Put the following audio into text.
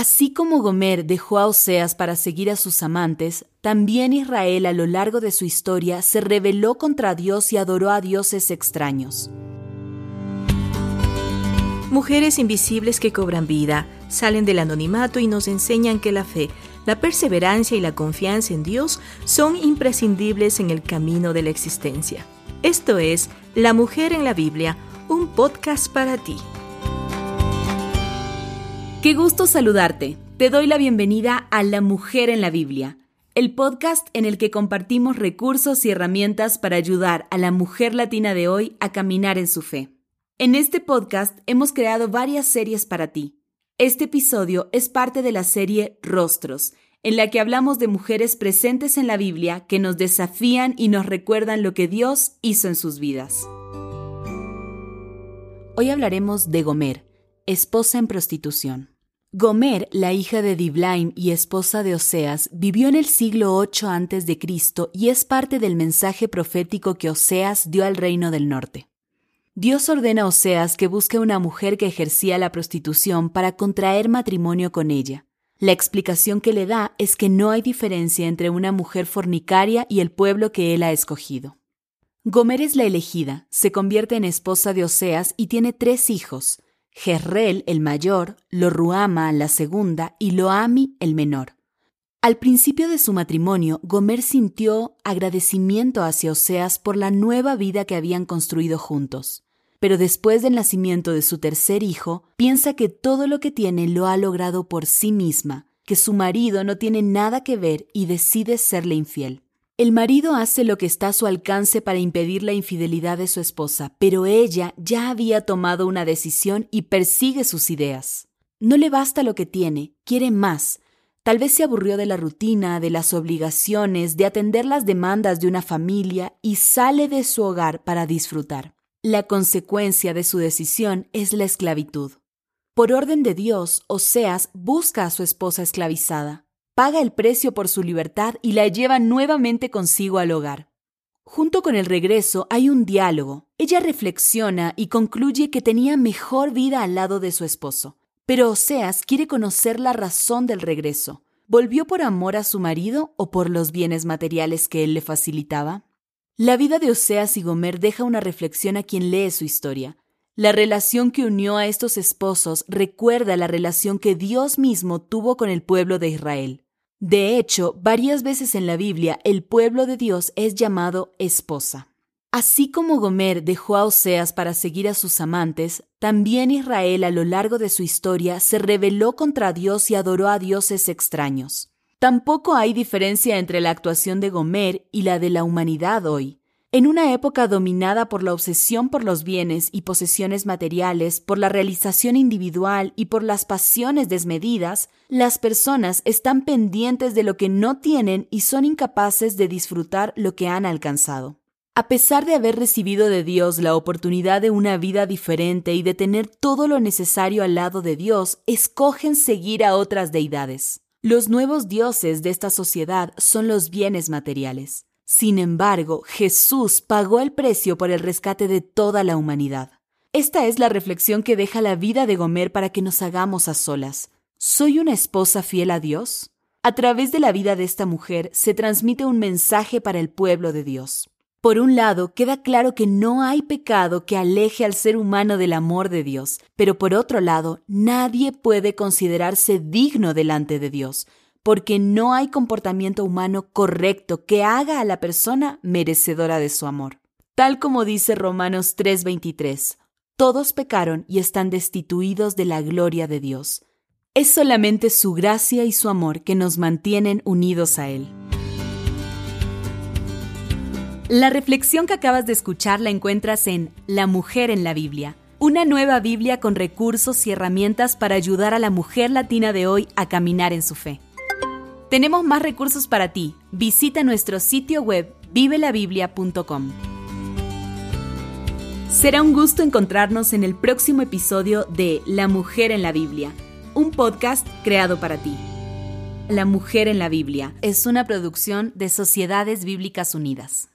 Así como Gomer dejó a Oseas para seguir a sus amantes, también Israel a lo largo de su historia se rebeló contra Dios y adoró a dioses extraños. Mujeres invisibles que cobran vida, salen del anonimato y nos enseñan que la fe, la perseverancia y la confianza en Dios son imprescindibles en el camino de la existencia. Esto es La Mujer en la Biblia, un podcast para ti. Qué gusto saludarte. Te doy la bienvenida a La Mujer en la Biblia, el podcast en el que compartimos recursos y herramientas para ayudar a la mujer latina de hoy a caminar en su fe. En este podcast hemos creado varias series para ti. Este episodio es parte de la serie Rostros, en la que hablamos de mujeres presentes en la Biblia que nos desafían y nos recuerdan lo que Dios hizo en sus vidas. Hoy hablaremos de Gomer, esposa en prostitución. Gomer, la hija de Diblaim y esposa de Oseas, vivió en el siglo 8 a.C. y es parte del mensaje profético que Oseas dio al reino del norte. Dios ordena a Oseas que busque una mujer que ejercía la prostitución para contraer matrimonio con ella. La explicación que le da es que no hay diferencia entre una mujer fornicaria y el pueblo que él ha escogido. Gomer es la elegida, se convierte en esposa de Oseas y tiene tres hijos, Jezreel el mayor, Loruama la segunda y Loami el menor. Al principio de su matrimonio, Gomer sintió agradecimiento hacia Oseas por la nueva vida que habían construido juntos. Pero después del nacimiento de su tercer hijo, piensa que todo lo que tiene lo ha logrado por sí misma, que su marido no tiene nada que ver y decide serle infiel. El marido hace lo que está a su alcance para impedir la infidelidad de su esposa, pero ella ya había tomado una decisión y persigue sus ideas. No le basta lo que tiene, quiere más, Tal vez se aburrió de la rutina, de las obligaciones, de atender las demandas de una familia y sale de su hogar para disfrutar. La consecuencia de su decisión es la esclavitud. Por orden de Dios, Oseas busca a su esposa esclavizada, paga el precio por su libertad y la lleva nuevamente consigo al hogar. Junto con el regreso hay un diálogo. Ella reflexiona y concluye que tenía mejor vida al lado de su esposo. Pero Oseas quiere conocer la razón del regreso. ¿Volvió por amor a su marido o por los bienes materiales que él le facilitaba? La vida de Oseas y Gomer deja una reflexión a quien lee su historia. La relación que unió a estos esposos recuerda la relación que Dios mismo tuvo con el pueblo de Israel. De hecho, varias veces en la Biblia el pueblo de Dios es llamado esposa. Así como Gomer dejó a Oseas para seguir a sus amantes, también Israel a lo largo de su historia se rebeló contra Dios y adoró a dioses extraños. Tampoco hay diferencia entre la actuación de Gomer y la de la humanidad hoy. En una época dominada por la obsesión por los bienes y posesiones materiales, por la realización individual y por las pasiones desmedidas, las personas están pendientes de lo que no tienen y son incapaces de disfrutar lo que han alcanzado. A pesar de haber recibido de Dios la oportunidad de una vida diferente y de tener todo lo necesario al lado de Dios, escogen seguir a otras deidades. Los nuevos dioses de esta sociedad son los bienes materiales. Sin embargo, Jesús pagó el precio por el rescate de toda la humanidad. Esta es la reflexión que deja la vida de Gomer para que nos hagamos a solas. ¿Soy una esposa fiel a Dios? A través de la vida de esta mujer se transmite un mensaje para el pueblo de Dios. Por un lado, queda claro que no hay pecado que aleje al ser humano del amor de Dios, pero por otro lado, nadie puede considerarse digno delante de Dios, porque no hay comportamiento humano correcto que haga a la persona merecedora de su amor. Tal como dice Romanos 3:23, todos pecaron y están destituidos de la gloria de Dios. Es solamente su gracia y su amor que nos mantienen unidos a Él. La reflexión que acabas de escuchar la encuentras en La mujer en la Biblia, una nueva Biblia con recursos y herramientas para ayudar a la mujer latina de hoy a caminar en su fe. Tenemos más recursos para ti. Visita nuestro sitio web vivelabiblia.com. Será un gusto encontrarnos en el próximo episodio de La mujer en la Biblia, un podcast creado para ti. La mujer en la Biblia es una producción de Sociedades Bíblicas Unidas.